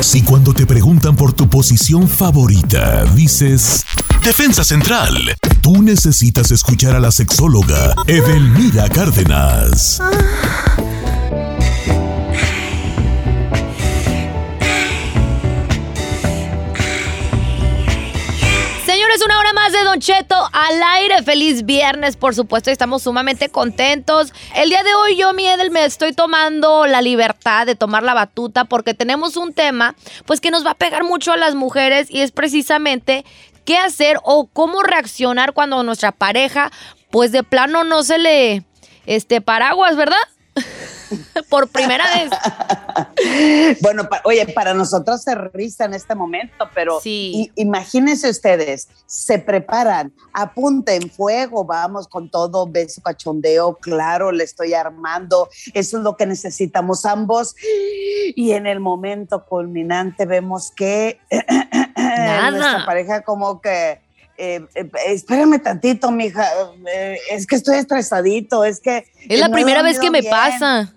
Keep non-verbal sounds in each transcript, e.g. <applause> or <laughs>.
Si cuando te preguntan por tu posición favorita, dices Defensa Central, tú necesitas escuchar a la sexóloga Edelmira Cárdenas. Señores, una hora más de Don Cheto al aire. Feliz viernes, por supuesto, estamos sumamente contentos. El día de hoy yo, mi Edel, me estoy tomando la libertad de tomar la batuta porque tenemos un tema, pues que nos va a pegar mucho a las mujeres y es precisamente qué hacer o cómo reaccionar cuando nuestra pareja, pues de plano no se le, este, paraguas, ¿verdad? <laughs> Por primera vez. <laughs> bueno, oye, para nosotros se risa en este momento, pero imagínense ustedes, se preparan, apunten fuego, vamos con todo, beso, cachondeo, claro, le estoy armando, eso es lo que necesitamos ambos. Y en el momento culminante vemos que <clears throat> nuestra pareja como que eh, eh, espérame tantito, mija, eh, es que estoy estresadito, es que... Es la primera vez que me pasa.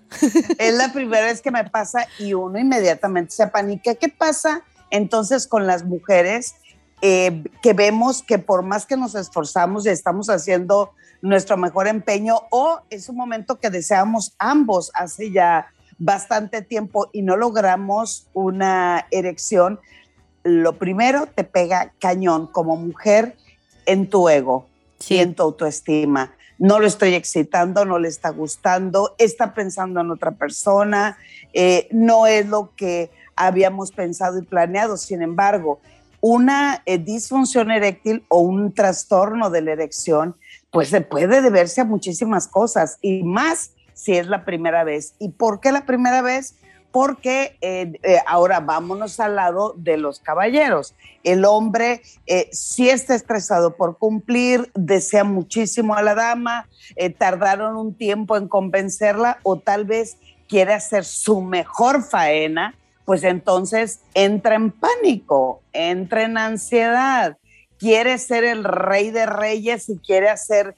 Es la primera vez que me pasa y uno inmediatamente se apanica. ¿Qué pasa entonces con las mujeres que vemos que por más que nos esforzamos y estamos haciendo nuestro mejor empeño o es un momento que deseamos ambos hace ya bastante tiempo y no logramos una erección, lo primero te pega cañón como mujer en tu ego y en tu autoestima. No lo estoy excitando, no le está gustando, está pensando en otra persona, eh, no es lo que habíamos pensado y planeado. Sin embargo, una eh, disfunción eréctil o un trastorno de la erección, pues se puede deberse a muchísimas cosas y más si es la primera vez. ¿Y por qué la primera vez? Porque eh, eh, ahora vámonos al lado de los caballeros. El hombre eh, sí está estresado por cumplir, desea muchísimo a la dama, tardaron un tiempo en convencerla o tal vez quiere hacer su mejor faena, pues entonces entra en pánico, entra en ansiedad, quiere ser el rey de reyes y quiere hacer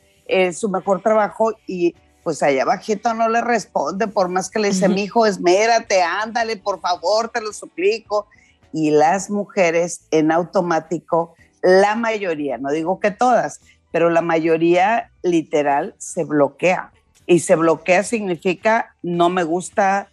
su mejor trabajo y pues allá abajito no le responde, por más que le dice, mi hijo, esmérate, ándale, por favor, te lo suplico. Y las mujeres en automático, la mayoría, no digo que todas, pero la mayoría literal se bloquea. Y se bloquea significa no me gusta,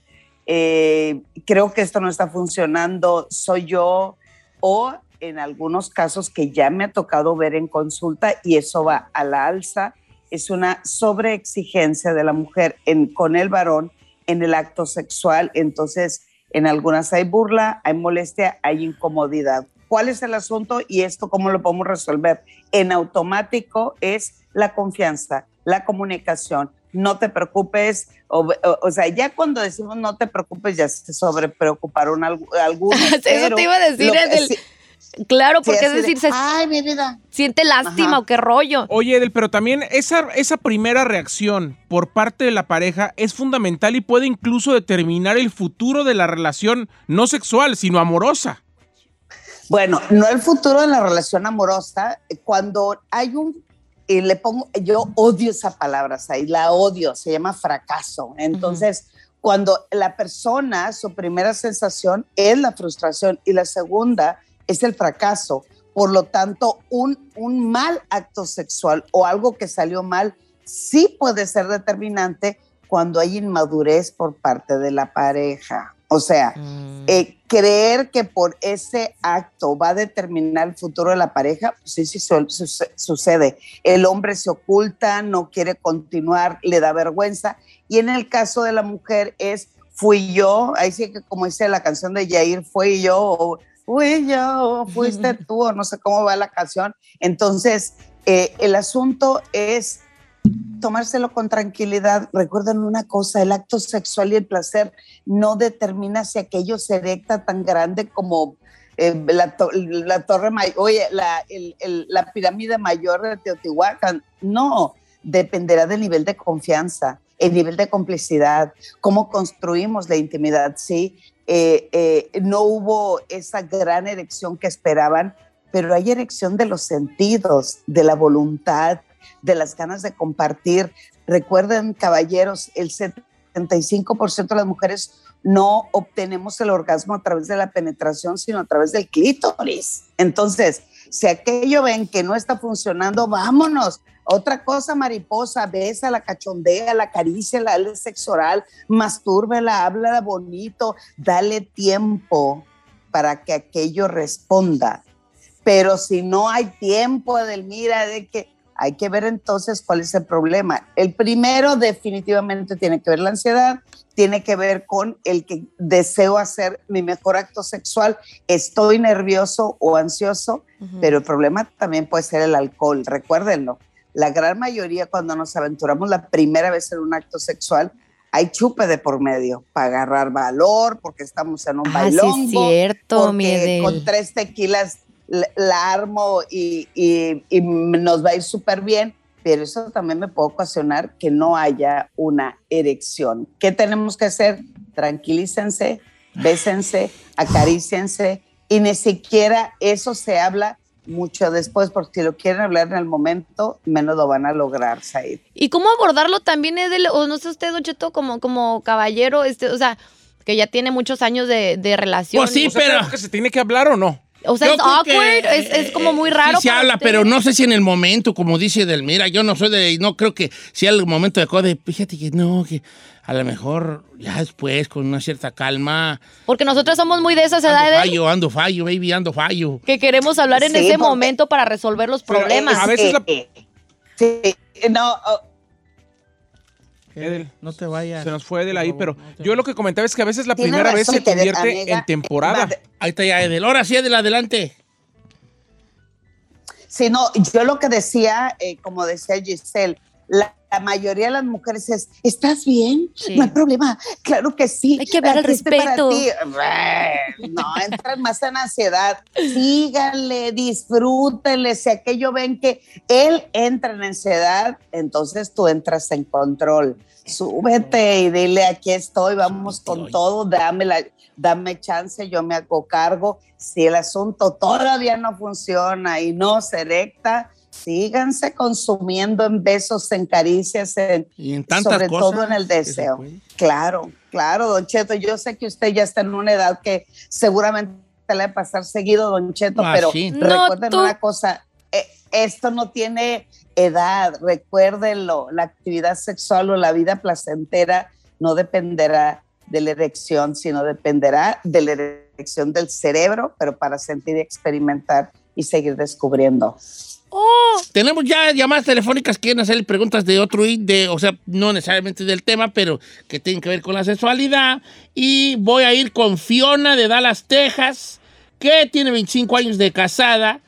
eh, creo que esto no está funcionando, soy yo, o en algunos casos que ya me ha tocado ver en consulta y eso va a la alza, es una sobreexigencia de la mujer en, con el varón en el acto sexual. Entonces, en algunas hay burla, hay molestia, hay incomodidad. ¿Cuál es el asunto y esto cómo lo podemos resolver? En automático es la confianza, la comunicación. No te preocupes, o, sea, ya cuando decimos no te preocupes, ya se sobrepreocuparon algunos. <laughs> Eso te iba a decir, Claro, porque es decir, Ay, mi vida. siente lástima o qué rollo. Oye, Edel, pero también esa, esa primera reacción por parte de la pareja es fundamental y puede incluso determinar el futuro de la relación no sexual, sino amorosa. Bueno, no el futuro de la relación amorosa, cuando hay un, y le pongo, yo odio esa palabra, ahí la odio, se llama fracaso. Entonces, cuando la persona, su primera sensación es la frustración y la segunda es el fracaso. Por lo tanto, un, un mal acto sexual o algo que salió mal sí puede ser determinante cuando hay inmadurez por parte de la pareja. O sea, mm. eh, creer que por ese acto va a determinar el futuro de la pareja, pues sí, sí sucede. El hombre se oculta, no quiere continuar, le da vergüenza. Y en el caso de la mujer es, fui yo, ahí sí que como dice la canción de Yair, fui yo, o fui yo, fuiste <laughs> tú, no sé cómo va la canción. Entonces, eh, el asunto es tomárselo con tranquilidad. Recuerden una cosa, el acto sexual y el placer no determina si aquello se erecta tan grande como eh, la, torre mayor, oye, la, la pirámide mayor de Teotihuacán. No, dependerá del nivel de confianza, el nivel de complicidad, cómo construimos la intimidad, ¿sí? Eh, eh, no hubo esa gran erección que esperaban, pero hay erección de los sentidos, de la voluntad, de las ganas de compartir. Recuerden, caballeros, el 75% de las mujeres no obtenemos el orgasmo a través de la penetración, sino a través del clítoris. Entonces, si aquello ven que no está funcionando, vámonos. Otra cosa, mariposa, besa, la cachondea, la caricia, la dale sexo oral, mastúrbela, habla bonito, dale tiempo para que aquello responda. Pero si no hay tiempo, Edelmira, de que hay que ver entonces cuál es el problema. El primero definitivamente tiene que ver la ansiedad, tiene que ver con el que deseo hacer mi mejor acto sexual, estoy nervioso o ansioso, pero el problema también puede ser el alcohol, recuérdenlo. La gran mayoría cuando nos aventuramos la primera vez en un acto sexual, hay chupe de por medio para agarrar valor, porque estamos en un ah, bailongo, cierto, porque con tres tequilas la armo y, nos va a ir súper bien, pero eso también me puede ocasionar que no haya una erección. ¿Qué tenemos que hacer? Tranquilícense, bésense, acaríciense y ni siquiera eso se habla mucho después, porque si lo quieren hablar en el momento, menos lo van a lograr, Said. ¿Y cómo abordarlo también, Edel, o no sé usted, Don Cheto, como, como caballero, este, o sea, que ya tiene muchos años de, de relación? Pues sí, pero... ¿Que se tiene que hablar o no? O sea, es awkward, es, como muy raro. Sí se habla, pero no sé si en el momento, como dice Delmira, yo no soy de, no creo que sea el momento de de, fíjate que no, que a lo mejor ya después, con una cierta calma. Porque nosotros somos muy de esas edades. Ando fallo, ando fallo, baby, ando fallo. Que queremos hablar en ese momento para resolver los problemas. a veces la... Sí, no, oh, Edel, no te vayas. Se nos fue Edel ahí, pero yo lo que comentaba es que a veces la primera vez se convierte en temporada. Ahí está ya Edel. Ahora sí, Edel, adelante. Sí, no, yo lo que decía, eh, como decía Giselle, la, mayoría de las mujeres es, ¿estás bien? No hay problema. Claro que sí. Hay que ver el respeto. No, entran más en ansiedad. Síganle, disfrútenle. Si aquello ven que él entra en ansiedad, entonces tú entras en control. Súbete y dile, aquí estoy, vamos con todo, dame, la, dame chance, yo me hago cargo. Si el asunto todavía no funciona y no se erecta, síganse consumiendo en besos, en caricias, en, y en tantas sobre todo en el deseo. Claro, claro, Don Cheto, yo sé que usted ya está en una edad que seguramente le va a pasar seguido, Don Cheto, ah, pero recuerden una cosa, eh, esto no tiene edad, recuérdenlo, la actividad sexual o la vida placentera no dependerá de la erección, sino dependerá de la erección del cerebro, pero para sentir y experimentar y seguir descubriendo. Oh. Tenemos ya llamadas telefónicas que quieren hacerle preguntas de otro, de, o sea, no necesariamente del tema, pero que tienen que ver con la sexualidad. Y voy a ir con Fiona de Dallas, Texas, que tiene 25 años de casada,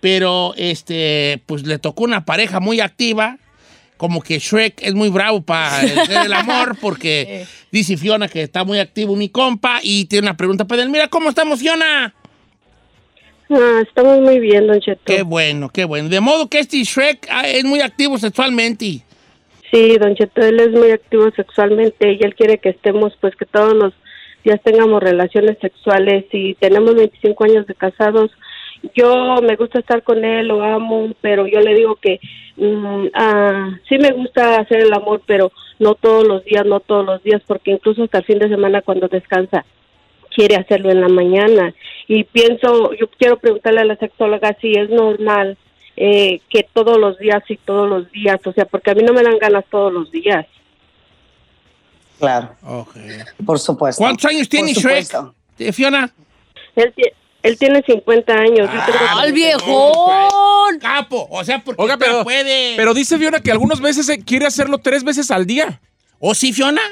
pero este, pues le tocó una pareja muy activa. Como que Shrek es muy bravo para el, amor, <laughs> porque dice Fiona que está muy activo mi compa y tiene una pregunta para él. Mira, ¿cómo estamos, Fiona? Ah, estamos muy bien, Don Cheto. Qué bueno, qué bueno. De modo que este Shrek ah, es muy activo sexualmente. Sí, Don Cheto, él es muy activo sexualmente y él quiere que estemos, pues que todos los días tengamos relaciones sexuales y tenemos 25 años de casados. Yo me gusta estar con él, lo amo, pero yo le digo que mm, ah, sí me gusta hacer el amor, pero no todos los días, no todos los días, porque incluso hasta el fin de semana cuando descansa quiere hacerlo en la mañana. Y pienso, yo quiero preguntarle a la sexóloga si es normal eh, que todos los días y todos los días, o sea, porque a mí no me dan ganas todos los días. Claro. Por supuesto. ¿Cuántos años tiene Shrek, Fiona? Él, tiene 50 años. ¡Ah, el viejón! Capo, o sea, porque pero, puede. Pero dice Fiona que algunas veces quiere hacerlo tres veces al día. ¿O sí, Fiona?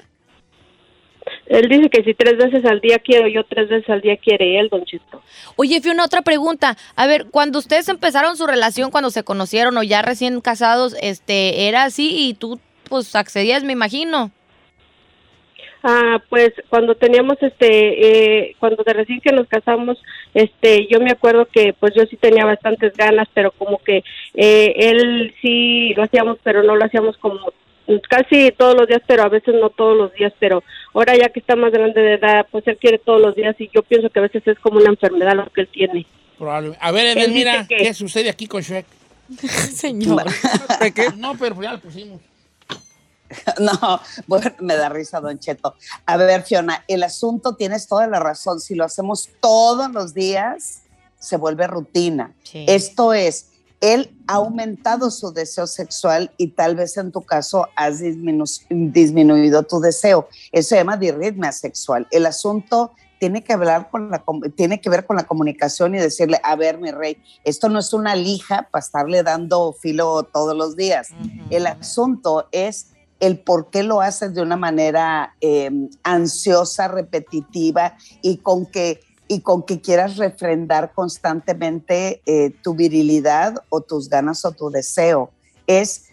Él dice que si tres veces al día quiero, yo tres veces al día quiere él, don Chito. Oye, Fiona, otra pregunta. A ver, cuando ustedes empezaron su relación, cuando se conocieron o ya recién casados, este, ¿era así y tú, pues, accedías, me imagino? Ah, pues cuando teníamos este, eh, cuando de recién que nos casamos, este, yo me acuerdo que pues yo sí tenía bastantes ganas, pero como que eh, él sí lo hacíamos, pero no lo hacíamos como casi todos los días, pero a veces no todos los días, pero ahora ya que está más grande de edad, pues él quiere todos los días y yo pienso que a veces es como una enfermedad lo que él tiene. Probablemente. A ver, Edel, mira, ¿qué sucede aquí con Shrek? <laughs> Señor. No, pero ya lo pusimos. <laughs> No, bueno, me da risa, Don Cheto. A ver, Fiona, el asunto tienes toda la razón. Si lo hacemos todos los días, se vuelve rutina. Sí. Esto es, él ha aumentado su deseo sexual y tal vez en tu caso has disminu- disminuido tu deseo. Eso se llama disritmia sexual. El asunto tiene que hablar con la tiene que ver con la comunicación y decirle, a ver, mi rey, esto no es una lija para estarle dando filo todos los días. El asunto es el por qué lo haces de una manera eh, ansiosa, repetitiva y con que y con que quieras refrendar constantemente eh, tu virilidad o tus ganas o tu deseo. Es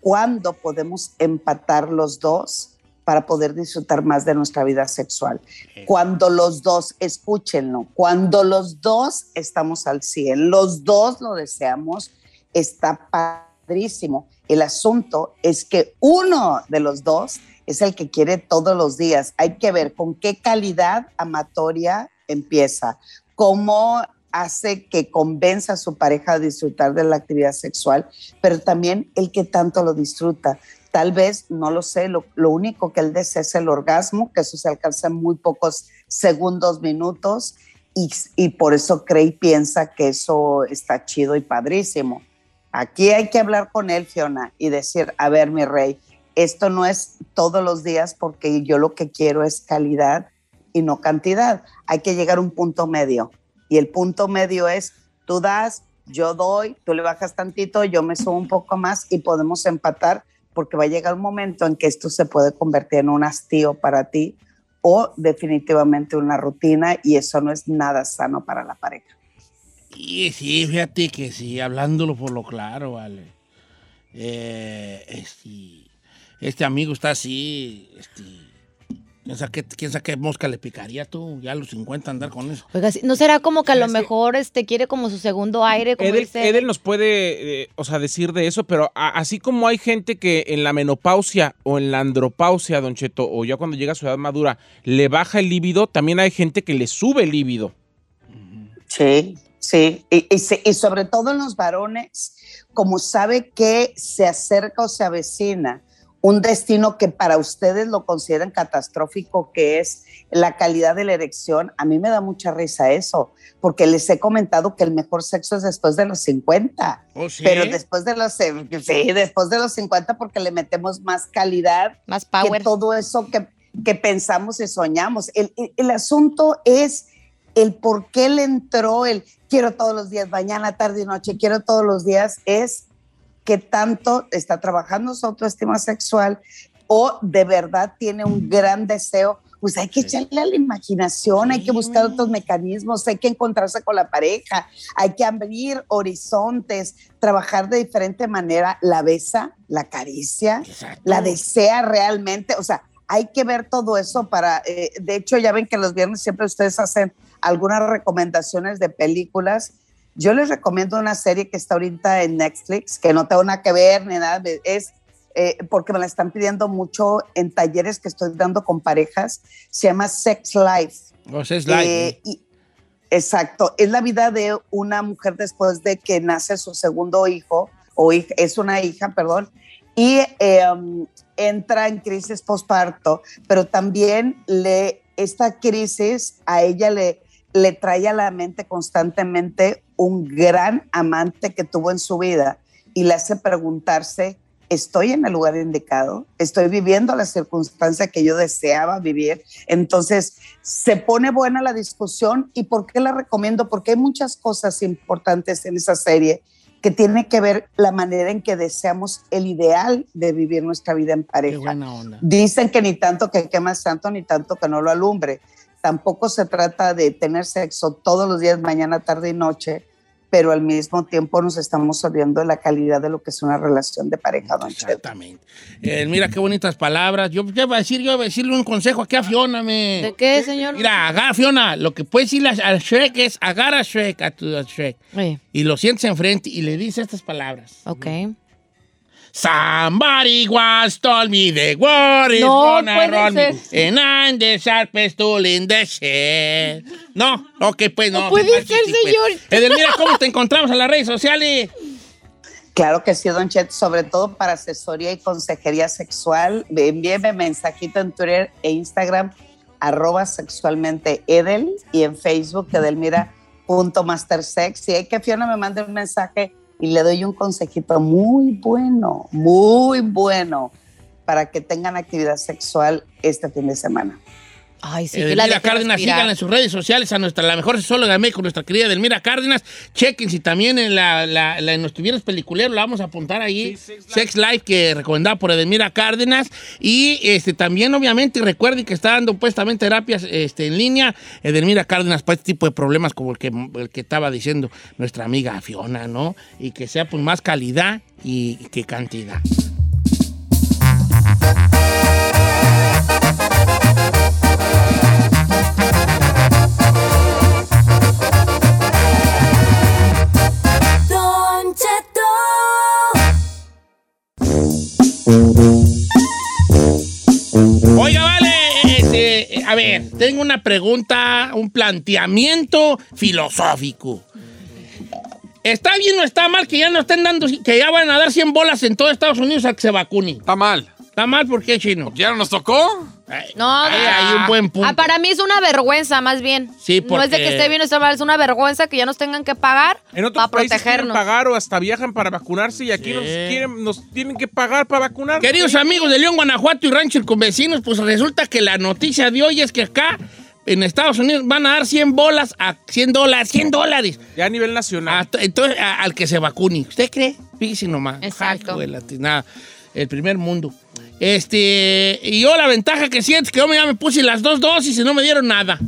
cuando podemos empatar los dos para poder disfrutar más de nuestra vida sexual. Cuando los dos, escúchenlo, cuando los dos estamos al 100, los dos lo deseamos, está padrísimo. El asunto es que uno de los dos es el que quiere todos los días. Hay que ver con qué calidad amatoria empieza, cómo hace que convenza a su pareja a disfrutar de la actividad sexual, pero también el que tanto lo disfruta. Tal vez, no lo sé, lo, único que él desea es el orgasmo, que eso se alcanza en muy pocos segundos, minutos, y, y por eso cree y piensa que eso está chido y padrísimo. Aquí hay que hablar con él, Fiona, y decir, a ver, mi rey, esto no es todos los días porque yo lo que quiero es calidad y no cantidad. Hay que llegar a un punto medio. Y el punto medio es, tú das, yo doy, tú le bajas tantito, yo me subo un poco más y podemos empatar porque va a llegar un momento en que esto se puede convertir en un hastío para ti o definitivamente una rutina y eso no es nada sano para la pareja. Y sí, fíjate que sí, hablándolo por lo claro, vale. Eh, este, este amigo está así, este, ¿quién sabe, qué, quién sabe qué mosca le picaría tú? Ya a los 50 andar con eso. Oiga, ¿no será como que a lo Es que- mejor este quiere como su segundo aire? Como Edel, dice Edel nos puede, eh, o sea, decir de eso, pero a- así como hay gente que en la menopausia o en la andropausia, Don Cheto, o ya cuando llega a su edad madura, le baja el líbido, también hay gente que le sube el líbido. Sí, sí. Y, y sobre todo en los varones, como sabe que se acerca o se avecina un destino que para ustedes lo consideran catastrófico, que es la calidad de la erección, a mí me da mucha risa eso, porque les he comentado que el mejor sexo es después de los 50. ¿Oh, sí? Pero después de los, sí, después de los 50 porque le metemos más calidad más que power. todo eso que, que pensamos y soñamos. El, el- el asunto es el por qué le entró el quiero todos los días, mañana, tarde y noche, quiero todos los días, es que tanto está trabajando su autoestima sexual o de verdad tiene un gran deseo. Pues hay que echarle a la imaginación, hay que buscar otros mecanismos, hay que encontrarse con la pareja, hay que abrir horizontes, trabajar de diferente manera. La besa, la caricia, Exacto. la desea realmente, o sea, hay que ver todo eso para, eh, de hecho ya ven que los viernes siempre ustedes hacen algunas recomendaciones de películas. Yo les recomiendo una serie que está ahorita en Netflix, que no tengo nada que ver ni nada, es eh, porque me la están pidiendo mucho en talleres que estoy dando con parejas, se llama Sex Life. O es light, Eh, y- exacto, es la vida de una mujer después de que nace su segundo hijo, o hij- es una hija, perdón, y eh, um, entra en crisis postparto, pero también le, esta crisis a ella le, le trae a la mente constantemente un gran amante que tuvo en su vida y le hace preguntarse, ¿estoy en el lugar indicado? ¿Estoy viviendo la circunstancia que yo deseaba vivir? Entonces, se pone buena la discusión y ¿por qué la recomiendo? Porque hay muchas cosas importantes en esa serie que tiene que ver la manera en que deseamos el ideal de vivir nuestra vida en pareja. Dicen que ni tanto que quemas tanto, ni tanto que no lo alumbre. Tampoco se trata de tener sexo todos los días, mañana, tarde y noche, pero al mismo tiempo nos estamos olvidando de la calidad de lo que es una relación de pareja, don. Exactamente. Eh, mira qué bonitas palabras. Yo ya iba a decir, yo iba a decirle un consejo aquí a Fiona, me. ¿De qué, señor? Mira, agarra, Fiona, lo que puedes decirle al Shrek es agarra a Shrek, a tu a Shrek, Sí, y lo sientes enfrente y le dices estas palabras. ok. Somebody once told me the world is No gonna roll me, and I'm the sharpest tool in the shed. No, ok, pues no. No puede pues, ser, pues. señor. Edelmira, ¿cómo te encontramos en las redes sociales? Claro que sí, Don Chet, sobre todo para asesoría y consejería sexual. Envíeme mensajito en Twitter e Instagram, arroba sexualmente Edel, y en Facebook, edelmira.mastersex. Si hay que Fiona me mande un mensaje y le doy un consejito muy bueno, muy bueno, para que tengan actividad sexual este fin de semana. Ay, sí, que Edelmira la deje Cárdenas, respirar. síganla en sus redes sociales a nuestra, la mejor sexóloga de México, nuestra querida Edelmira Cárdenas. Chequen si también en, la, la, la- en nuestros viernes peliculeros la vamos a apuntar ahí. Sí, Sex Sex Life, que recomendada por Edelmira Cárdenas. Y este también, obviamente, recuerden que está dando pues también terapias este, en línea. Edelmira Cárdenas para este tipo de problemas como el que, el que estaba diciendo nuestra amiga Fiona, ¿no? Y que sea pues más calidad y que cantidad. Oiga, vale, este, a ver, tengo una pregunta, un planteamiento filosófico. ¿Está bien o está mal que ya no estén dando, que ya van a dar 100 bolas en todo Estados Unidos a que se vacune? Está mal. ¿Está mal por qué, chino? ¿Ya no nos tocó? No, ay, hay un buen punto. Ah, para mí es una vergüenza, más bien. Sí, No es de porque- que esté bien o esté mal, es una vergüenza que ya nos tengan que pagar En otros para países quieren protegernos. pagar o hasta viajan para vacunarse y aquí Sí. nos, quieren, nos tienen que pagar para vacunar. Queridos amigos de León, Guanajuato y Rancho con vecinos, pues resulta que la noticia de hoy es que acá en Estados Unidos van a dar 100 bolas a 100 dólares, 100 dólares. Ya a nivel nacional. A- entonces, a- al que se vacune. ¿Usted cree? Fíjese nomás. Exacto. Ay, hijo de la tinada. el primer mundo. Este, y yo la ventaja que siento es que yo ya me puse las dos dosis y no me dieron nada.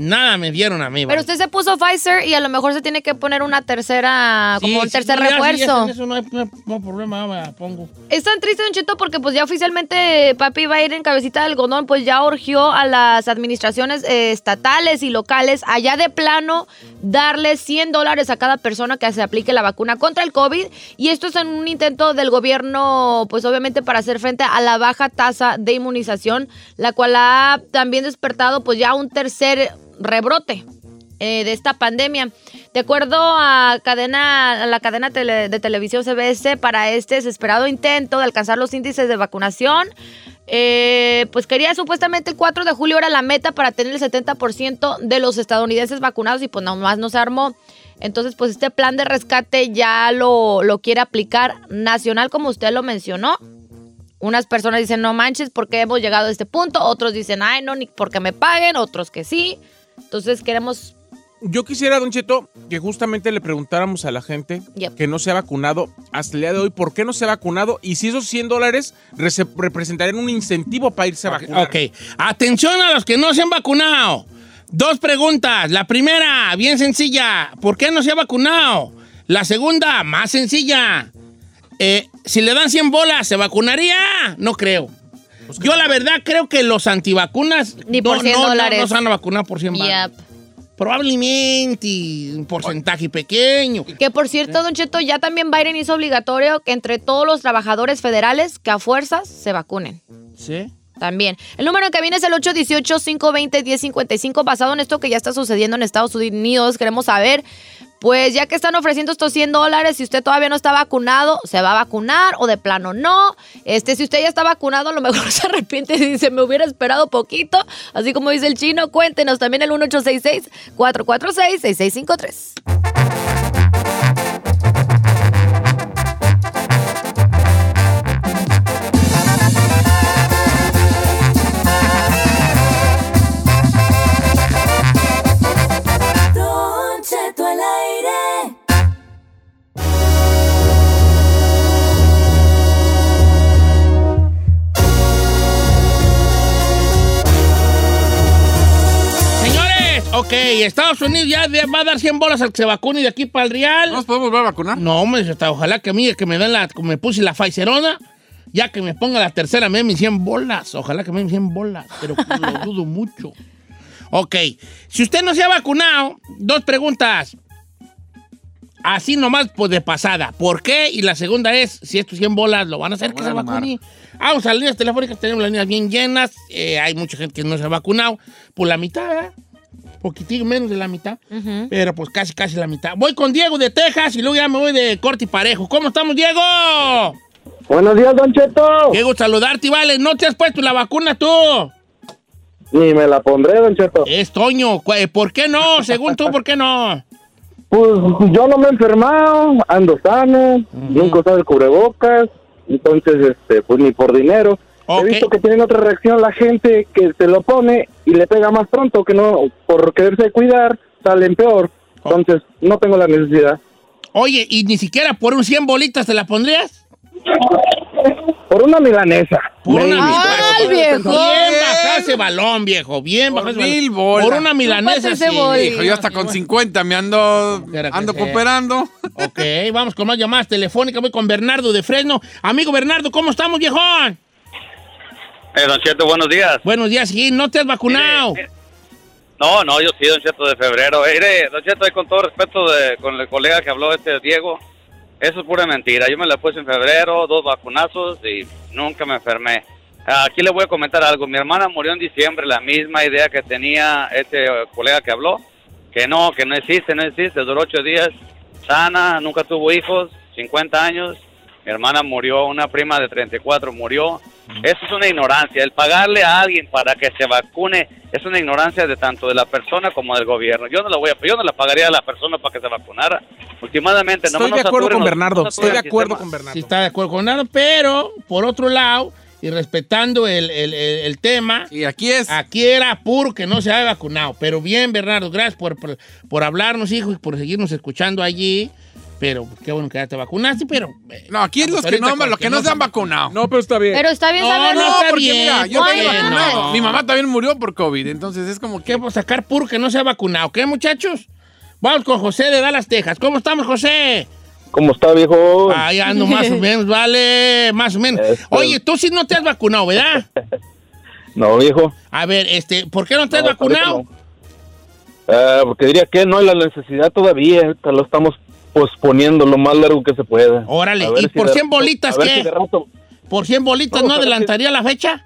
Nada me dieron a mí. Pero vale. usted se puso Pfizer y a lo mejor se tiene que poner una tercera, como Sí, un sí, tercer sí, refuerzo. en eso no hay, no problema, me pongo. Es tan triste, Don Cheto, porque pues ya oficialmente Papi va a ir en cabecita de algodón, pues ya urgió a las administraciones eh, estatales y locales allá de plano darle 100 dólares a cada persona que se aplique la vacuna contra el COVID. Y esto es en un intento del gobierno, pues obviamente para hacer frente a la baja tasa de inmunización, la cual ha también despertado pues ya un tercer rebrote eh, de esta pandemia. De acuerdo a, cadena, la cadena de televisión CBS, para este desesperado intento de alcanzar los índices de vacunación, eh, pues quería supuestamente el 4 de julio era la meta para tener el 70% de los estadounidenses vacunados y pues nomás no se armó. Entonces, pues este plan de rescate ya lo, lo quiere aplicar nacional, como usted lo mencionó. Unas personas dicen, no manches, porque hemos llegado a este punto. Otros dicen, ay, no, ni porque me paguen. Otros que sí. Entonces queremos Yo quisiera, Don Cheto, que justamente le preguntáramos a la gente Yep. que no se ha vacunado hasta el día de hoy por qué no se ha vacunado y si esos 100 dólares rese- representarían un incentivo para irse a vacunar. Ok, atención a los que no se han vacunado. Dos preguntas. La primera, bien sencilla. ¿Por qué no se ha vacunado? La segunda, más sencilla. Eh, si le dan 100 bolas, ¿se vacunaría? No creo. Yo la verdad creo que los antivacunas Ni por no, 100 no, no, dólares. no se van a vacunar por 100 bolas. Yep. Probablemente un porcentaje pequeño. Que por cierto, Don Cheto, ya también Biden hizo obligatorio que entre todos los trabajadores federales que a fuerzas se vacunen. ¿Sí? También. El número que viene es el 818-520-1055. Basado en esto que ya está sucediendo en Estados Unidos, queremos saber, pues ya que están ofreciendo estos 100 dólares, si usted todavía no está vacunado, ¿se va a vacunar o de plano no? Este, si usted ya está vacunado, a lo mejor <laughs> se arrepiente y dice, me hubiera esperado poquito. Así como dice el chino, cuéntenos también el 1866-446-6653. Ok, Estados Unidos ya va a dar 100 bolas al que se vacune de aquí para el Real. ¿No nos podemos volver a vacunar? No, hombre, ojalá que a mí, que me den la, me puse la Pfizerona, ya que me ponga la tercera, me den mis 100 bolas. Ojalá que me den 100 bolas, pero lo <laughs> dudo mucho. Ok, si usted no se ha vacunado, dos preguntas. Así nomás, pues de pasada. ¿Por qué? Y la segunda es, si estos 100 bolas lo van a hacer que se vacune. Vamos a las líneas telefónicas, tenemos las líneas bien llenas. eh, hay mucha gente que no se ha vacunado. Por la mitad, ¿verdad? Poquitín menos de la mitad, pero pues casi, casi la mitad. Voy con Diego de Texas y luego ya me voy de corte y parejo. ¿Cómo estamos, Diego? Buenos días, Don Cheto. Gusto saludarte, vale. ¿No te has puesto la vacuna tú? Ni me la pondré, Don Cheto. Es Toño. Eh, ¿Por qué no? Según tú, ¿por qué no? Pues yo no me he enfermado, ando sano, nunca he usado el cubrebocas, entonces, este, pues ni por dinero. He visto que tienen otra reacción la gente que se lo pone y le pega más pronto, que no, por quererse cuidar, salen peor. Entonces, no tengo la necesidad. Oye, ¿y ni siquiera por un 100 bolitas te la pondrías? Por una milanesa. Por una. ¡Ay, viejo! Bien bajar ese balón, viejo. Bien bajar ese mil balón. bolas. Por una milanesa, sí. Hijo, yo hasta con 50 me ando, ando cooperando. Ok, vamos con más llamadas telefónicas. Voy con Bernardo de Fresno. Amigo Bernardo, ¿cómo estamos, viejón? Eh, don Cheto, buenos días. Buenos días, sí. ¿No te has vacunado? Mire, No, no, yo sí, Don Cheto, de febrero. Eh, Mire, Don Cheto, ahí con todo respeto de, con el colega que habló, este Diego, eso es pura mentira. Yo me la puse en febrero, dos vacunazos y nunca me enfermé. Aquí le voy a comentar algo. Mi hermana murió en diciembre, la misma idea que tenía este eh, colega que habló, que no, que no existe, no existe. Duró ocho días, sana, nunca tuvo hijos, 50 años. Mi hermana murió, una prima de 34 murió. Eso es una ignorancia. El pagarle a alguien para que se vacune es una ignorancia de tanto de la persona como del gobierno. Yo no la voy a, yo no la pagaría a la persona para que se vacunara. Últimamente, Estoy de acuerdo con Bernardo. Estoy de acuerdo sistema. con Bernardo. Sí, está de acuerdo con nada, pero por otro lado, y respetando el, el- el- el tema, Y aquí es. aquí era puro que no se había vacunado. Pero bien, Bernardo, gracias por, por, por hablarnos, hijo, y por seguirnos escuchando allí. Pero pues, qué bueno que ya te vacunaste, pero... eh, No, aquí es los que ahorita no, con los que no se han vacunado. No, pero está bien. Pero está bien No, saberlo. no, está porque bien. mira, yo No estoy vacunado. Mi mamá también murió por COVID, entonces es como ¿Qué? que... Pues sacar puro que no se ha vacunado. ¿Qué, muchachos? Vamos con José de Dallas, Texas. ¿Cómo estamos, José? ¿Cómo está, viejo? Ahí ando más o menos, vale, más o menos. Eso. Oye, tú sí no te has vacunado, ¿verdad? <laughs> No, viejo. A ver, este, ¿por qué no te has No, ahorita vacunado? no. Ah, porque diría que no hay la necesidad todavía. Ahorita lo estamos posponiendo lo más largo que se pueda. Órale, ¿y si por de 100 rato- bolitas qué? si rato- ¿Por 100 bolitas No, si- adelantaría la fecha?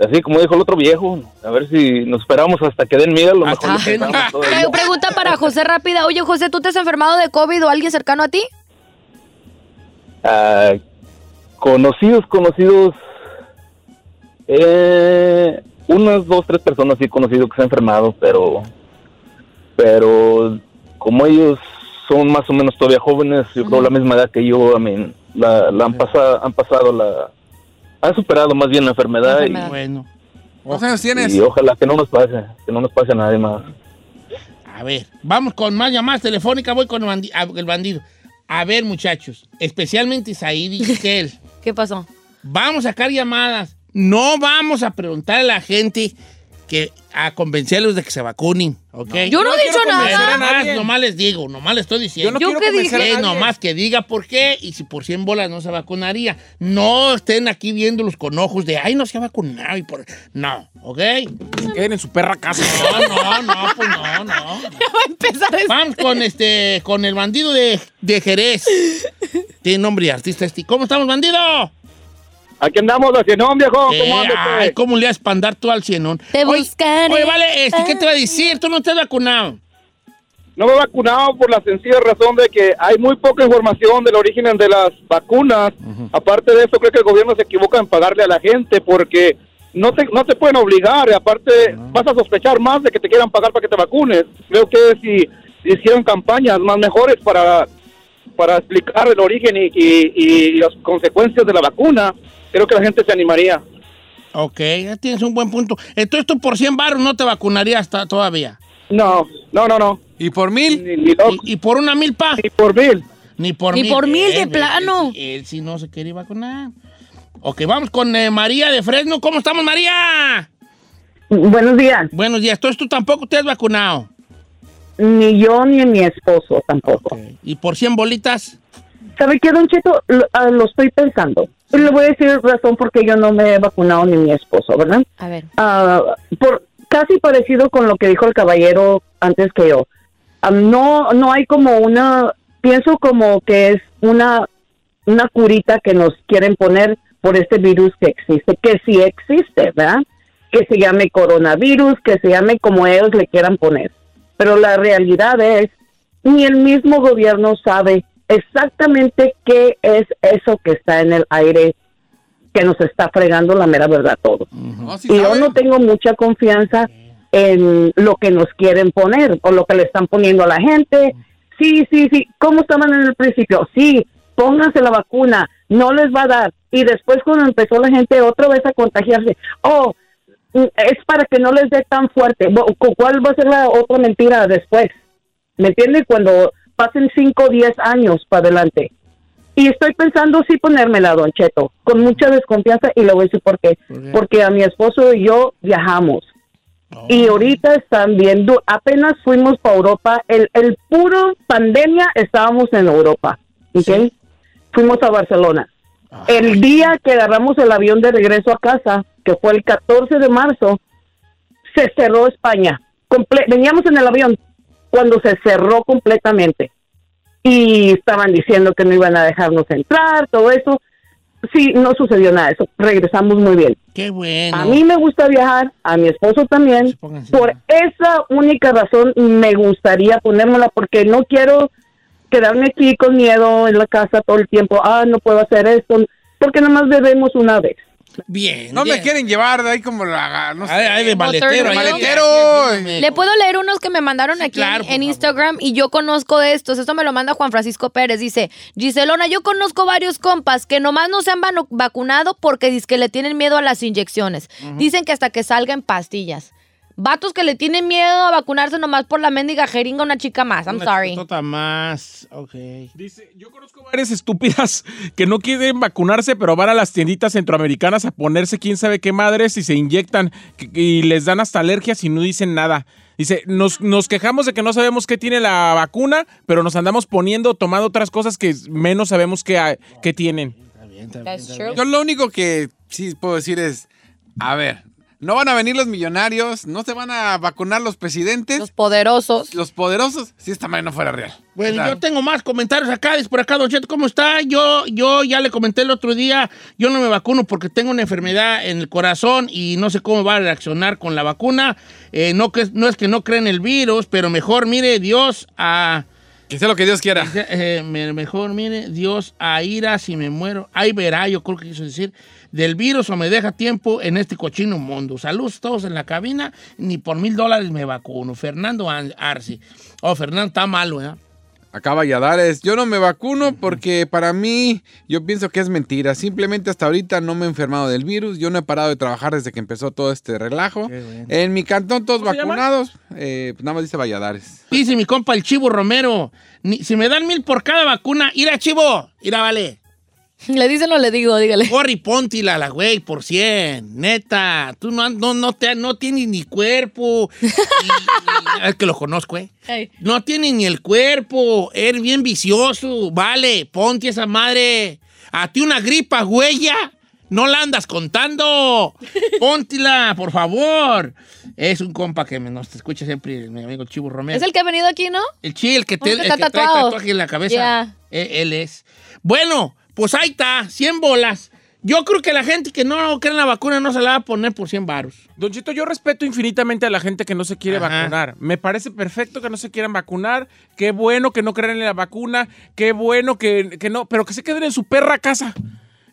Así como dijo el otro viejo, a ver si nos esperamos hasta que den miedo, lo mejor lo Pregunta para José rápida. Oye, José, ¿tú te has enfermado de COVID o alguien cercano a ti? Ah, conocidos, conocidos, eh, unas dos, tres personas sí he conocido que se han enfermado, pero, pero como ellos son más o menos todavía jóvenes, yo creo la misma edad que yo, a mí, la, la han pasado, han pasado la, han superado más bien la enfermedad, La y- enfermedad. Bueno, ¿Cuántos años tienes? Y, ojalá que no nos pase, que no nos pase a nadie más. a ver, vamos con más llamadas telefónicas. Voy con el, bandi- a- el bandido. A ver, muchachos, especialmente Said y <laughs> Giselle, ¿Qué pasó? vamos a sacar llamadas. No vamos a preguntar a la gente que a convencerlos de que se vacunen, ¿ok? Yo no he dicho nada. Nomás, nomás les digo, nomás les estoy diciendo. Yo no ¿Yo quiero qué convencer dije? nomás que diga por qué y si por 100 bolas no se vacunaría. No estén aquí viéndolos con ojos de, ay, no se ha vacunado y por... No, ¿ok? Queden en su perra casa. No, no, no, pues no, no. Va a empezar. Vamos con este, con el bandido de, de Jerez. Tiene nombre de artista este. ¿Cómo estamos, bandido? Aquí andamos, hacia no, viejo, Eh, ay, ¿cómo le vas a espandar tú al cienón? Te Oye, buscaré. Oye, vale, este, ¿qué te va a decir? Tú no te has vacunado. No me he vacunado por la sencilla razón de que hay muy poca información del origen de las vacunas. Aparte de eso, creo que el gobierno se equivoca en pagarle a la gente porque no te, no te pueden obligar. Y aparte, vas a sospechar más de que te quieran pagar para que te vacunes. Creo que si hicieran campañas más mejores para, para explicar el origen y, y- y las consecuencias de la vacuna, creo que la gente se animaría. Ok, ya tienes un buen punto. Entonces tú por 100 baros no te vacunarías hasta todavía. No, no, no, no. ¿Y por mil? Ni, ni Y, y por una milpa. ni por mil. Ni por Ni mil. por mil, de plano. Él, él sí no se quiere vacunar. Ok, vamos con eh, María de Fresno. ¿Cómo estamos, María? Buenos días. Buenos días. Entonces tú tampoco te has vacunado. Ni yo ni mi esposo tampoco. ¿Y por 100 bolitas? ¿Sabe qué, Don Cheto? Lo, ah, lo estoy pensando. Le voy a decir razón porque yo no me he vacunado ni mi esposo, ¿verdad? A ver. Ah, por casi parecido con lo que dijo el caballero antes que yo. Ah, no, no hay como una, pienso como que es una, una curita que nos quieren poner por este virus que existe, que sí existe, ¿verdad? que se llame coronavirus, que se llame como ellos le quieran poner. Pero la realidad es, ni el mismo gobierno sabe exactamente qué es eso que está en el aire que nos está fregando la mera verdad todo. Sí y yo no tengo mucha confianza en lo que nos quieren poner o lo que le están poniendo a la gente. Sí, sí, sí. ¿Cómo estaban en el principio? Sí, pónganse la vacuna, no les va a dar. Y después cuando empezó la gente otra vez a contagiarse, oh, mm, es para que no les dé tan fuerte. ¿Cuál va a ser la otra mentira después? ¿Me entiendes? Cuando pasen 5 o 10 años para adelante. Y estoy pensando sí ponérmela, Don Cheto, con mucha desconfianza y le voy a decir por qué. ¿Por qué? Porque a mi esposo y yo viajamos. Y ahorita están viendo, apenas fuimos para Europa, el, el puro pandemia estábamos en Europa, ¿ok? Fuimos a Barcelona. El día que agarramos el avión de regreso a casa, que fue el 14 de marzo, se cerró España. Comple- Veníamos en el avión cuando se cerró completamente. Y estaban diciendo que no iban a dejarnos entrar, todo eso. Sí, no sucedió nada de eso. Regresamos muy bien. Qué bueno. A mí me gusta viajar, a mi esposo también. Pónganse Por esa única razón me gustaría ponérmela porque no quiero quedarme aquí con miedo en la casa todo el tiempo. Ah, no puedo hacer esto. Porque nomás bebemos una vez. Bien. No me quieren llevar de ahí como la. No sé. Ay, ay, de maletero. ahí. Maletero. aquí, Le puedo leer unos que me mandaron Sí, aquí en- claro. Instagram y yo conozco de estos. Esto me lo manda Juan Francisco Pérez. Dice, Giselona, yo conozco varios compas que nomás no se han vacunado porque dicen que le tienen miedo a las inyecciones. Dicen que hasta que salgan pastillas. Vatos que le tienen miedo a vacunarse nomás por la mendiga jeringa una chica más. I'm Una sorry. más. Ok. Dice, yo conozco varias estúpidas que no quieren vacunarse, pero van a las tienditas centroamericanas a ponerse quién sabe qué madres y se inyectan y les dan hasta alergias y no dicen nada. Dice, nos, nos quejamos de que no sabemos qué tiene la vacuna, pero nos andamos poniendo, tomando otras cosas que menos sabemos qué, qué tienen. Está bien, está bien, That's está true. bien. Yo lo único que sí puedo decir es, a ver, no van a venir los millonarios, no se van a vacunar los presidentes, Los los, poderosos. poderosos, si esta madre no fuera real. Bueno, yo tengo más comentarios acá, dice por acá, Don Cheto, ¿cómo está? Yo, yo ya le comenté el otro día, yo no me vacuno porque tengo una enfermedad en el corazón y no sé cómo va a reaccionar con la vacuna. Eh, no, que, no es que no creen el virus, pero mejor mire Dios a... Que lo que Dios quiera. eh, me- mejor mire Dios a ira si me muero. Ahí verá, yo creo que quiso decir, del virus o me deja tiempo en este cochino mundo. Saludos todos en la cabina, ni por mil dólares me vacuno. Fernando An- Arce. Oh, Fernando está malo, ¿eh? Acá Valladares, yo no me vacuno porque para mí yo pienso que es mentira. Simplemente hasta ahorita no me he enfermado del virus. Yo no he parado de trabajar desde que empezó todo este relajo. Bueno. En mi cantón todos vacunados. Eh, pues nada más dice Valladares. Dice mi compa el Chivo Romero, ni- si me dan mil por cada vacuna, ira Chivo, ira vale. <laughs> ¿Le dicen o le digo? Dígale. Corri, póntila la güey por 100, neta. Tú no, no, no, te, no tienes ni cuerpo. Y- y- es que lo conozco, ¿eh? No tienes ni el cuerpo, eres bien vicioso. Vale, ponte esa madre. A ti una gripa, huella. No la andas contando. Póntila, por favor. Es un compa que nos escucha siempre, mi amigo Chivo Romero. Es el que ha venido aquí, ¿no? El chi, el que, te, el que trae tatuaje en la cabeza. Él, él es. Bueno, pues ahí está, 100 bolas. Yo creo que la gente que no cree en la vacuna no se la va a poner por 100 varos. Don Chito, yo respeto infinitamente a la gente que no se quiere Ajá. vacunar. Me parece perfecto que no se quieran vacunar. Qué bueno que no crean en la vacuna. Qué bueno que, que no, pero que se queden en su perra casa.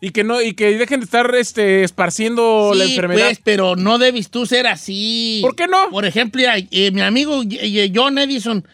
Y que no, y que dejen de estar este, esparciendo la enfermedad. pues, pero no debes tú ser así. ¿Por qué no? Por ejemplo, eh, mi amigo eh, John Edison,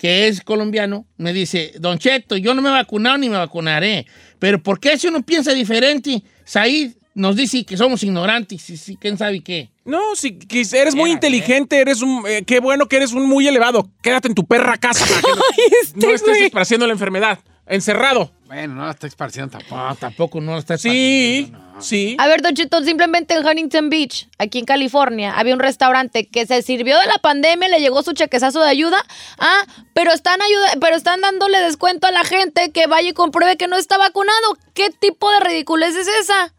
que es colombiano, me dice, Don Cheto, yo no me he vacunado ni me vacunaré. Pero ¿por qué si uno piensa diferente? Said nos dice que somos ignorantes, y sí, quién sabe qué. No, si que eres muy inteligente, eres un. eh, qué bueno que eres un muy elevado. Quédate en tu perra casa para que <laughs> no, este no estés esparciendo la enfermedad. Encerrado. Bueno, no la está esparciendo tampoco. No, tampoco no lo está Sí, esparciendo, no. sí. A ver, Don Cheto, simplemente en Huntington Beach, aquí en California, había un restaurante que se sirvió de la pandemia, le llegó su chequezazo de ayuda. Ah, pero están ayuda, pero están dándole descuento a la gente que vaya y compruebe que no está vacunado. ¿Qué tipo de ridiculez es esa?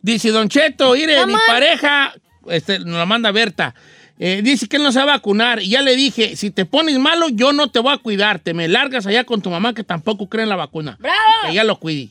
Dice Don Cheto, mire, mi pareja, este, nos la manda Berta, eh, dice que él no se va a vacunar. Y ya le dije, si te pones malo, yo no te voy a cuidar. Te me largas allá con tu mamá que tampoco cree en la vacuna. ¡Bravo! Que ella lo cuide.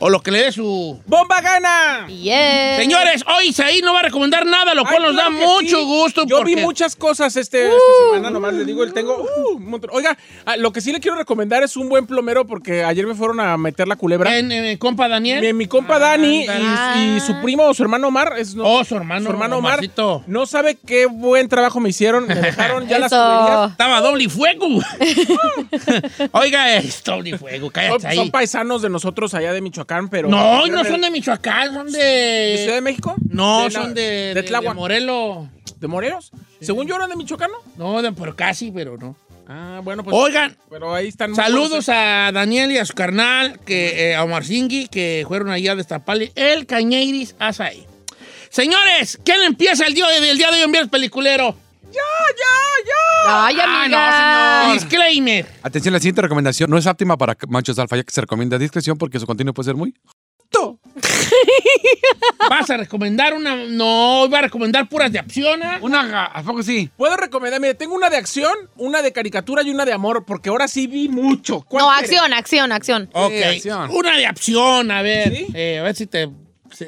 O lo que le dé su... ¡Bomba gana! Yes. Señores, hoy Isaí no va a recomendar nada, lo Ay, cual nos claro da mucho sí. gusto. Yo porque- vi muchas cosas este, esta semana, nomás le digo, el tengo uh, un montón. Oiga, ah, lo que sí le quiero recomendar es un buen plomero porque ayer me fueron a meter la culebra. En, en mi compa Daniel. Mi, mi compa Dani y, su primo o su hermano Omar. Es, no, Oh, su hermano, su hermano Omar. Omarcito. No sabe qué buen trabajo me hicieron. Me dejaron ya las tuberías. Estaba doble y fuego. <laughs> Oiga, es doble y fuego, Son, cállate son ahí. paisanos de nosotros allá de Michoacán, pero. No, no son de Michoacán, son ¿De de... Ciudad de México? No, De son de, de de, Tláhuac. de Morelos. ¿De Morelos? Según yo eran de Michoacán, ¿no? No, de, pero casi, pero no. Ah, bueno, pues. Oigan, Pero ahí están. saludos buenos. a Daniel y a su carnal, que, eh, a Omar Singui, que fueron allá a destaparle el Cañeiris Azaí. Señores, ¿quién empieza el día, el día de hoy en Viernes Peliculero? Ay, amiga. Disclaimer. Atención, la siguiente recomendación no es óptima para machos alfa, ya que se recomienda discreción porque su contenido puede ser muy... <laughs> ¿Vas a recomendar una? No, iba a recomendar puras de acción. ¿ah? Una, ¿a poco sí? Puedo recomendar, mire, tengo una de acción, una de caricatura y una de amor, porque ahora sí vi mucho. ¿Cuál No, quiere? acción, acción, acción. Ok, acción. una de acción, a ver. ¿Sí? Eh, a ver si te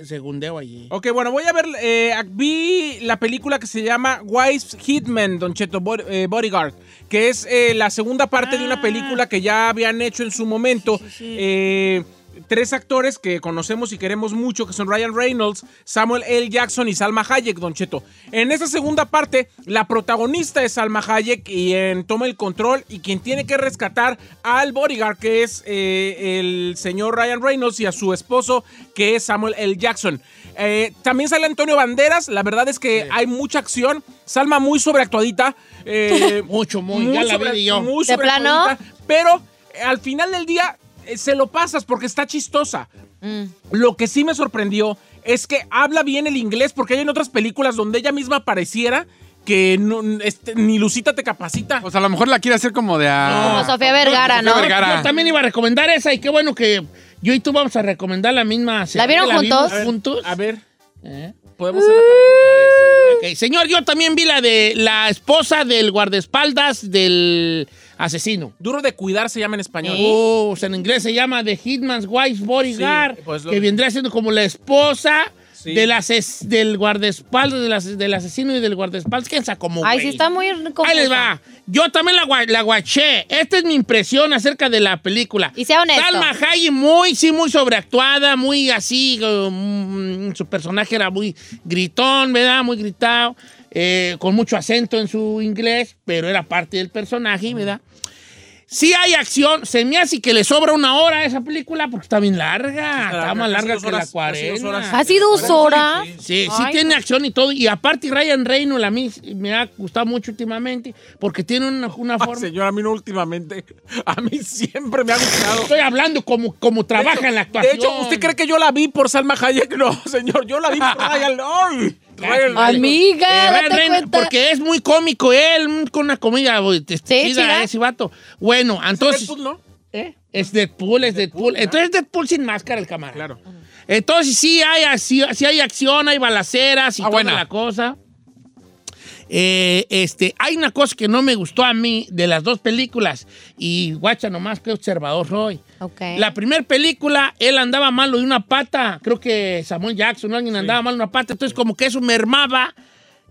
segundeo allí. Ok, bueno, voy a ver, eh, vi la película que se llama Wise Hitman, Don Cheto, eh, Bodyguard, que es eh, la segunda parte de Ah. una película que ya habían hecho en su momento. Eh, tres actores que conocemos y queremos mucho, que son Ryan Reynolds, Samuel L. Jackson y Salma Hayek, Don Cheto. En esta segunda parte, la protagonista es Salma Hayek y en toma el control y quien tiene que rescatar al bodyguard, que es eh, el señor Ryan Reynolds y a su esposo, que es Samuel L. Jackson. Eh, también sale Antonio Banderas, la verdad es que hay mucha acción, Salma muy sobreactuadita. eh, <laughs> Mucho, muy, ya la vi yo. muy ¿De plano? sobreactuadita, Pero al final del día se lo pasas porque está chistosa. Mm. Lo que sí me sorprendió es que habla bien el inglés porque hay en otras películas donde ella misma pareciera que no- este, ni Lucita te capacita. Pues a lo mejor la quiere hacer como de... a- Como Sofía Vergara, ¿no? Sofía Vergara. Yo también iba a recomendar esa y qué bueno que yo y tú vamos a recomendar la misma. serie. vieron juntos? A ver, juntos? A ver, ¿Eh? podemos hacer la Ok, Señor, yo también vi la de la esposa del guardaespaldas del asesino. Duro de cuidar se llama en español. Oh, o sea, en inglés se llama The Hitman's Wife Bodyguard, Sí, pues lo- que vendría siendo como la esposa Sí. del, ases- del guardaespaldas, del, as- del asesino y del guardaespaldas. ¿Quién sabe cómo? Ay, güey? sí está muy Ahí les confusa. va. Yo también la, gua- la guaché. Esta es mi impresión acerca de la película. Y sea honesto. Salma Hayek muy, sí, muy sobreactuada, muy así. um, su personaje era muy gritón, ¿verdad? Muy gritado, eh, con mucho acento en su inglés, pero era parte del personaje, ¿verdad? Sí hay acción, se me hace que le sobra una hora a esa película porque está bien larga, está más larga que horas, la casi dos 40. horas. ¿Ha sido dos horas? Sí, sí Ay, tiene acción y todo. Y aparte Ryan Reynolds a mí me ha gustado mucho últimamente porque tiene una, una Ay, forma... señor, a mí no últimamente. A mí siempre me ha gustado. Estoy hablando como, como trabaja hecho- en la actuación. De hecho, ¿usted cree que yo la vi por Salma Hayek? <laughs> No, señor, yo la vi por Ryan. ¡Ay! Ryan- Amiga, Eh, Ryan Reynolds, porque es muy cómico él, con una comedia güey, te- chida, chida. ese vato. Bueno, entonces... Deadpool, ¿no? ¿Eh? Es Deadpool, es Deadpool. Entonces Deadpool sin máscara el camarada. Claro. Entonces sí hay, así- sí hay acción, hay balaceras y Ah, toda buena. la cosa. Eh, este, hay una cosa que no me gustó a mí de las dos películas. Y guacha nomás, qué observador soy. La primera película, él andaba malo de una pata. Creo que Samuel Jackson, alguien andaba malo de una pata. Entonces, como que eso mermaba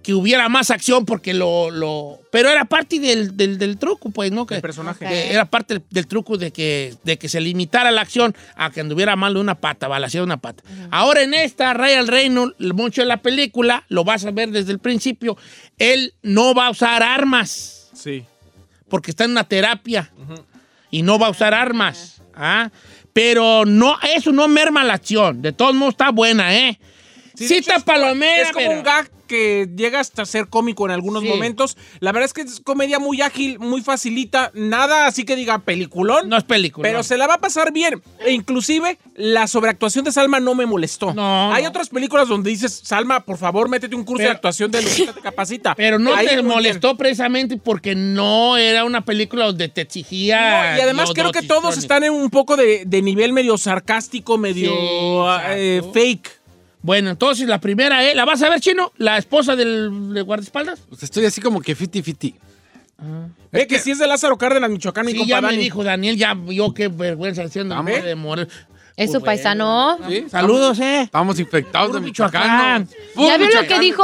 que hubiera más acción porque lo. lo pero era parte del, del, del truco, pues, ¿no? Que, El personaje. que era parte del, del truco de que, de que se limitara la acción a que anduviera mal de una pata, balasear una pata. Ahora en esta, Ryan Reynolds, mucho de la película, lo vas a ver desde el principio, él no va a usar armas Sí. porque está en una terapia y no va a usar armas. ¿ah? Pero no, eso no merma la acción. De todos modos está buena, ¿eh? Sí, de hecho, palomera, Es como pero- un gag que llega hasta ser cómico en algunos Sí. momentos. La verdad es que es comedia muy ágil, muy facilita. Nada así que diga peliculón. No es película. Pero se la va a pasar bien. E inclusive, la sobreactuación de Salma no me molestó. No, Hay no. otras películas donde dices, Salma, por favor, métete un curso Pero- de actuación de Lupita te capacita. Pero no Ahí te bien. molestó precisamente porque no era una película donde te exigía. No, y además creo que todos están en un poco de, de nivel medio sarcástico, medio Sí, eh, fake. Bueno, entonces la primera, ¿eh? ¿La vas a ver, Chino? ¿La esposa del de guardaespaldas? Pues estoy así como que fiti fiti. Ve que si es de Lázaro Cárdenas, Michoacán, mi Sí, compa ya me dijo Daniel, ya vio qué vergüenza haciendo Vamos. de morir. Es Pues su bueno. paisano. ¿Sí? Saludos, ¿eh? Estamos infectados Puro de Michoacán. ¿Ya vio lo que dijo?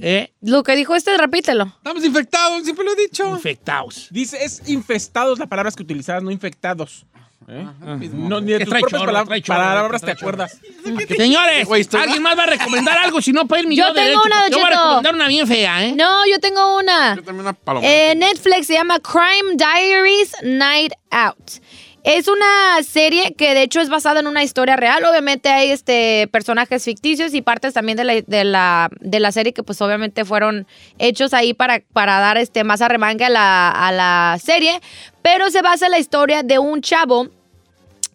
¿Eh? Lo que dijo este, repítelo. Estamos infectados, siempre lo he dicho. Infectados. Dice, es infestados las palabras que utilizabas, no infectados. ¿Eh? No, ni de tus propias chorro, palabras, chorro, palabras te acuerdas. <laughs> Señores, ¿alguien más va a recomendar algo? Si no, para irme <laughs> Yo yo tengo derecho, una, Yo voy a recomendar una bien fea, ¿eh? No, yo tengo una. Yo también una paloma. Eh, Netflix se llama Crime Diaries Night Out. Es una serie que de hecho es basada en una historia real. Obviamente hay este personajes ficticios y partes también de la, de la, de la serie que pues obviamente fueron hechos ahí para, para dar este más arremangue a la, a la serie. Pero se basa en la historia de un chavo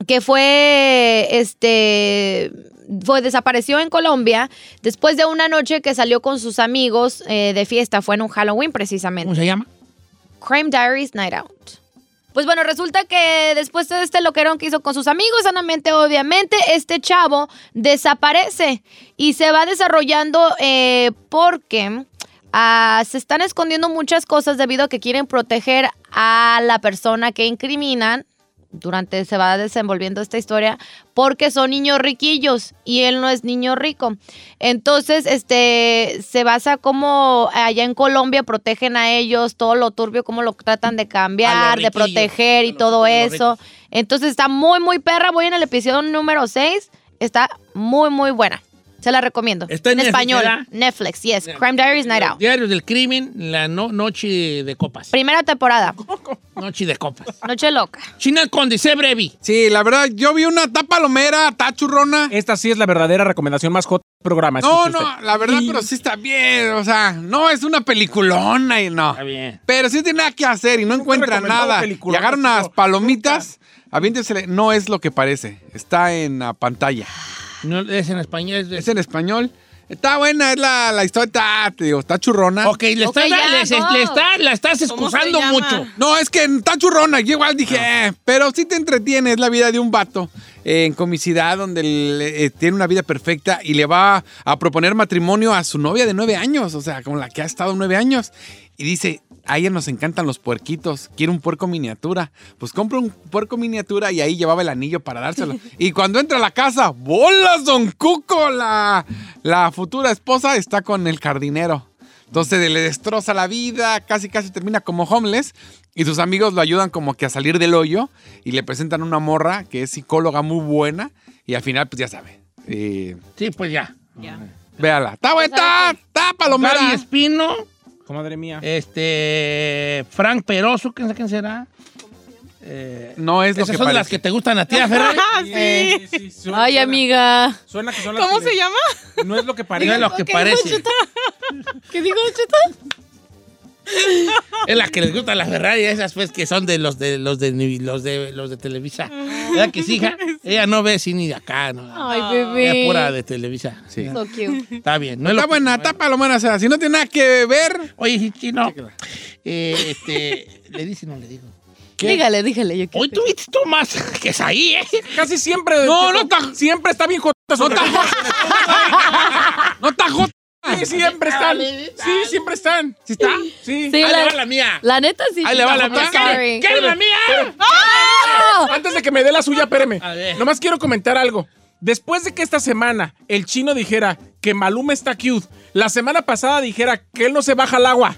que fue este fue desapareció en Colombia después de una noche que salió con sus amigos eh, de fiesta fue en un Halloween precisamente ¿Cómo se llama? Crime Diaries Night Out. Pues bueno, resulta que después de este loquerón que hizo con sus amigos, sanamente, obviamente, este chavo desaparece y se va desarrollando eh, porque ah, se están escondiendo muchas cosas debido a que quieren proteger a la persona que incriminan. Durante se va desenvolviendo esta historia porque son niños riquillos y él no es niño rico. Entonces, este se basa como allá en Colombia protegen a ellos, todo lo turbio, cómo lo tratan de cambiar, de proteger y los- todo eso. Entonces está muy, muy perra. Voy en el episodio número 6. Está muy, muy buena. Se la recomiendo. Está en Netflix, español. ¿verdad? Netflix, yes. Crime Diaries Night Out. Diarios del crimen, la no- noche de copas. Primera temporada. <laughs> Noche de copas. Noche loca. China Conde, sé brevi. Sí, la verdad, yo vi una tapa lomera, tachurrona. Esta sí es la verdadera recomendación más hot programa. No, no, usted. la verdad, pero sí está bien. O sea, no es una peliculona y no. Está bien. Pero sí tiene nada que hacer y no encuentra nada. Y agarra unas palomitas, aviéntesele. No es lo que parece. Está en la pantalla. No, es en español. Es de- Es en español. Está buena, es la, la historia, está, te digo, está churrona. Ok, le, ya, le- le está- la estás ¿Cómo se excusando mucho. No, es que está churrona. Yo igual dije, eh, pero sí te entretiene. Es la vida de un vato eh, en comicidad donde le- eh, tiene una vida perfecta y le va a proponer matrimonio a su novia de nueve años, o sea, con la que ha estado nueve años. Y dice, a ella nos encantan los puerquitos, quiere un puerco miniatura. Pues compra un puerco miniatura y ahí llevaba el anillo para dárselo. <laughs> y cuando entra a la casa, ¡bolas, don Cuco! La, la futura esposa está con el jardinero. Entonces le destroza la vida, casi casi termina como homeless y sus amigos lo ayudan como que a salir del hoyo y le presentan una morra que es psicóloga muy buena y al final pues ya sabe. eh, Sí, pues ya. véala. Está buena, está, está Gaby palomera. Espino, Comadre mía. este, Frank Peroso, ¿quién, quién será? Eh, No es lo esas que son de parece. las que te gustan a ti, ¿a Ferrari. <laughs> Sí. Sí, sí, suena- Ay, suena- amiga. Suena que son las ¿Cómo que se le- llama? No es lo que <laughs> No parece. es lo que ¿Qué parece. <laughs> ¿Qué dijo Cheto? Es la que les gusta la Ferrari, esas pues que son de los de los de los de los de Televisa. ¿Verdad que sí, hija? <laughs> Ella no ve cine de acá, no. Ay, Ella bebé. es pura de Televisa. Sí. So cute. Está bien. No es lo Está buena, está palomera. O sea, si no tiene nada que ver, Oye, sí, chino. Eh, este, <laughs> le dice no le digo. Dígale, dígale. Yo Hoy tuviste tú más <laughs> que es ahí, ¿eh? Casi siempre. No, no está- Siempre está bien jota. no está no está jota. Sí, siempre están. Sí, siempre están. ¿Sí está? Sí. Sí, Ahí le va la mía. la neta sí. Ahí le va la mía. sorry. ¿Qué es la mía? Antes de que me dé la suya, espéreme. A ver. Nomás quiero comentar algo. Después de que esta semana el chino dijera que Maluma está cute, la semana pasada dijera que él no se baja al agua.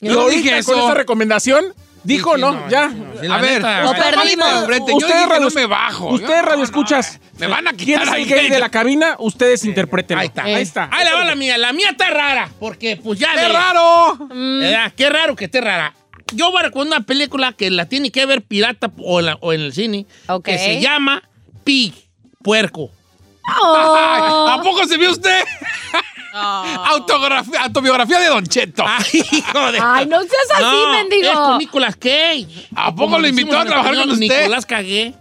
Yo dije con esta recomendación, dijo Sí, no, no, ya. no, sí, la A ver, neta, ver. perdimos. Ustedes que no me bajo. Ustedes radio no, escuchas. Me van a ¿Quién quitar es el ahí, gay de la cabina? Ustedes interpreten. Ahí está. Ahí está. Ahí le va la mía. La mía está rara. Porque, pues ya. ¡Qué de- raro! ¿Verdad? Qué raro que esté rara. Yo voy a recomendar una película que la tiene que ver pirata o, en la- o en el cine. Ok. Que se llama Pig, puerco. Oh. <laughs> ¿A poco se vio usted? <laughs> Autografía- autobiografía de Don Cheto. Ay, hijo de... Ay, no seas así, No, mendigo. Es con Nicolas Cage. ¿A poco Como lo invitó a trabajar español, con usted? Nicolás Cagué.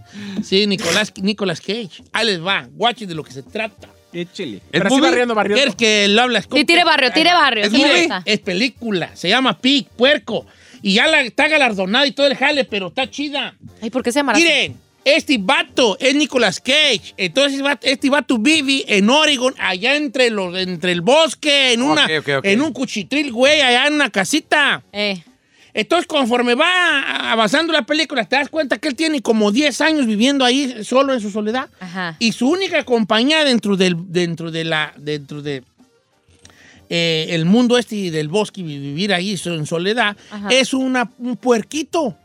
Sí, Nicolás, Nicolás Cage. Ahí les va. Guachen de lo que se trata. Échele. ¿Es Pero así barriendo, barriendo. ¿Quieres que lo hables? Sí, tire barrio, tire barrio. ¿Es. Es película. Se llama Pig, puerco. Y ya la, está galardonada y todo el jale, pero está chida. Ay, ¿por qué se llama así? Miren, este vato es Nicolas Cage. Entonces va- este vato vive en Oregon, allá entre, los, entre el bosque, en, una, Ok, ok, ok. en un cuchitril, güey, allá en una casita. Eh. Entonces, conforme va avanzando la película, te das cuenta que él tiene como 10 años viviendo ahí solo en su soledad. Ajá. Y su única compañía dentro del, dentro de la, dentro de eh, el mundo este del bosque y vivir ahí en soledad Ajá. es una, un puerquito.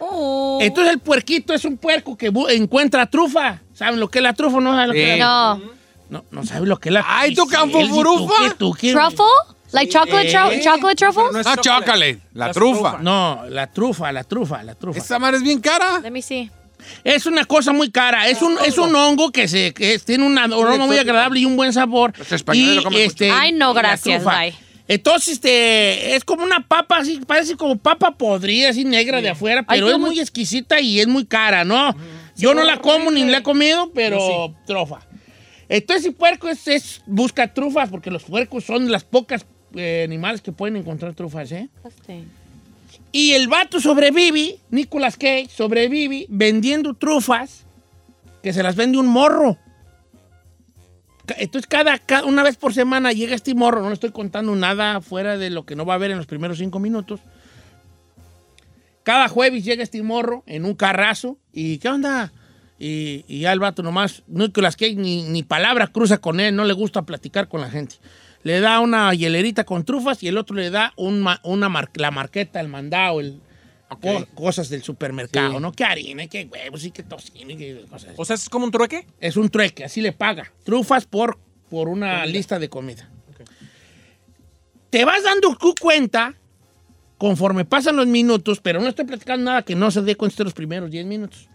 Oh. Entonces el puerquito es un puerco que encuentra trufa. ¿Saben lo que es la trufa? No saben lo que es la- No. no, no saben lo que es la Ay, tu campo ¿Y tú furufa. ¿Truffle? Like chocolate, tru- Eh. chocolate truffle? no es Ah, chocolate. La trufa. No, la trufa, la trufa, la trufa. Esa madre es bien cara. Let me see. Es una cosa muy cara. Es un, es un hongo que, se, que tiene un aroma muy agradable y un buen sabor. Los españoles Y, lo comen mucho. este, Ay, no, gracias, trufa. bye. Entonces, este, es como una papa, así, parece como papa podrida, así negra de afuera, Ay, pero es muy exquisita y es muy cara, ¿no? Yo no la como ni la he comido, pero trufa. Entonces, el puerco es, es- busca trufas, porque los puercos son las pocas eh, animales que pueden encontrar trufas, ¿eh? Y el vato sobrevive, Nicolas Cage sobrevive vendiendo trufas que se las vende un morro. Entonces, cada, una vez por semana llega este morro, no le estoy contando nada fuera de lo que no va a ver en los primeros cinco minutos. Cada jueves llega este morro en un carrazo y ¿qué onda? Y, y ya el vato nomás, ni, ni palabra cruza con él, no le gusta platicar con la gente. Le da una hielerita con trufas y el otro le da una la marqueta, el mandado, el, co- cosas del supermercado, Sí. ¿no? Que harina, que huevos y que tocino y que cosas. O sea, es como un trueque. Es un trueque, así le paga. Trufas por, por una lista de comida. Te vas dando cu- cuenta conforme pasan los minutos, pero no estoy platicando nada que no se dé cuenta de los primeros 10 minutos.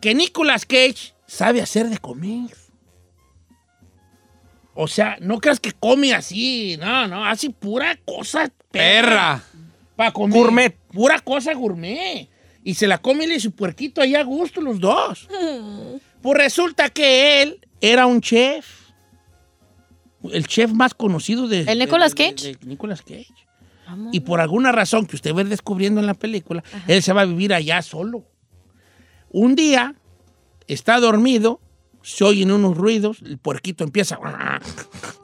Que Nicolas Cage sabe hacer de comer. O sea, no creas que come así, no, no, hace pura cosa Perra. Para comer. Gourmet. Pura cosa gourmet. Y se la come él y su puerquito ahí a gusto los dos. <laughs> Pues resulta que él era un chef. El chef más conocido de... ¿El Nicolas de- de- Cage? de Nicolas Cage. Y por alguna razón que usted va descubriendo en la película, él se va a vivir allá solo. Un día está dormido, se oyen unos ruidos, el puerquito empieza...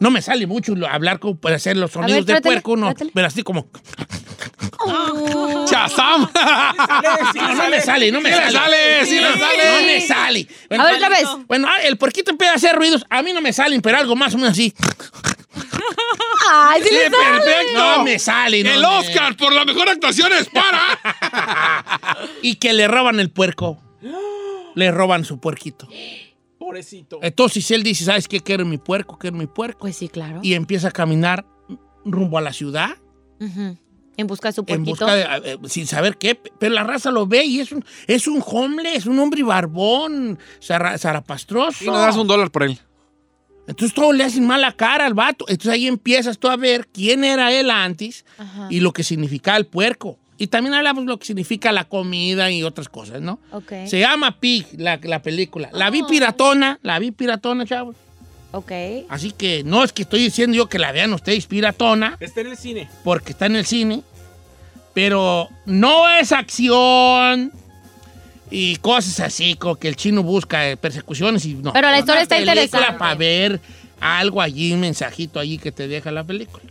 No me sale mucho hablar como para hacer los sonidos ver, de trátale, puerco, no, trátale. pero así como... <laughs> ¡Chazam! No, no me sale, no me Sí le sale. sale, sí le sale. No me sale. Bueno, A ver, otra vez. Bueno, ah, el puerquito empieza a hacer ruidos. A mí no me salen, pero algo más o menos así. Ay, sí, Sí, le sale. perfecto. No me sale. no El me- Oscar por la mejor actuación es para. <laughs> Y que le roban el puerco. Le roban su puerquito. Pobrecito. Entonces él dice, ¿sabes qué? Quiero mi puerco, quiero mi puerco. Pues sí, claro. Y empieza a caminar rumbo a la ciudad. En busca de su en puerquito. busca de, eh, sin saber qué, pero la raza lo ve y es un, es un homeless, es un hombre barbón, zara- zarapastroso. Y no das un dólar por él. Entonces todos le hacen mala cara al vato. Entonces ahí empiezas tú a ver quién era él antes Ajá. y lo que significaba el puerco. Y también hablamos lo que significa la comida y otras cosas, ¿no? Ok. Se llama Pig, la, la película. La vi piratona, la vi piratona, chavos. Ok. Así que no es que estoy diciendo yo que la vean ustedes piratona, Está en el cine. porque está en el cine, pero no es acción y cosas así, como que el chino busca eh, persecuciones y no. Pero la historia está interesante. Para ver algo allí, un mensajito allí que te deja la película.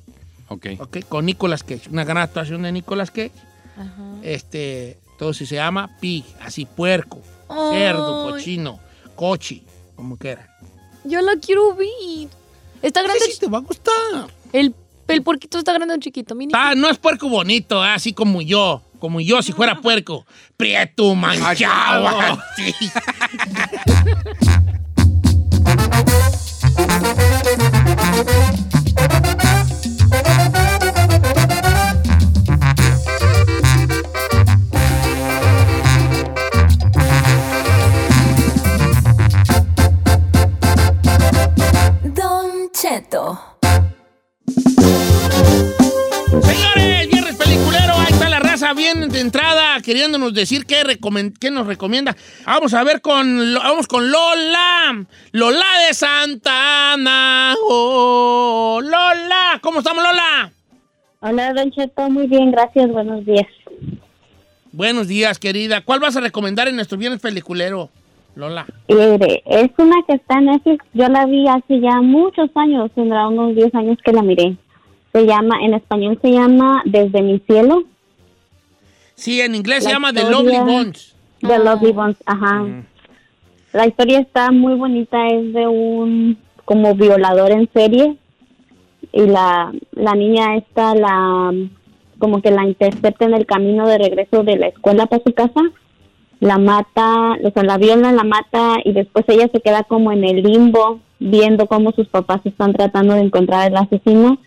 Ok. Ok, con Nicolas Cage, una gran actuación de Nicolas Cage. Este, entonces se llama Pig, así puerco, cerdo, cochino, cochi, como quiera. Yo la quiero ver. Está grande. Sí, sí, te va a gustar. El, el puerquito está grande o chiquito, mini. Ah, no es puerco bonito, ah, así como yo. Como yo, si fuera puerco. Prieto, manchado. así. <laughs> Señores, viernes peliculero, ahí está la raza bien de entrada, queriéndonos decir qué, qué nos recomienda. Vamos a ver con, vamos con Lola, Lola de Santa Ana. Oh, Lola, ¿cómo estamos Lola? Hola, Don Cheto, muy bien, gracias, buenos días. Buenos días, querida. ¿Cuál vas a recomendar en nuestro viernes peliculero? Lola? Mire, es una que está en Netflix, yo la vi hace ya muchos años, tendrá unos 10 años que la miré. Se llama, en español se llama Desde mi cielo. Sí, en inglés se La llama The Lovely Bones. The Lovely Bones, ajá. La historia está muy bonita, es de un como violador en serie y la, la niña esta la como que la intercepta en el camino de regreso de la escuela para su casa, la mata, o sea, la viola, la mata y después ella se queda como en el limbo viendo cómo sus papás están tratando de encontrar al asesino.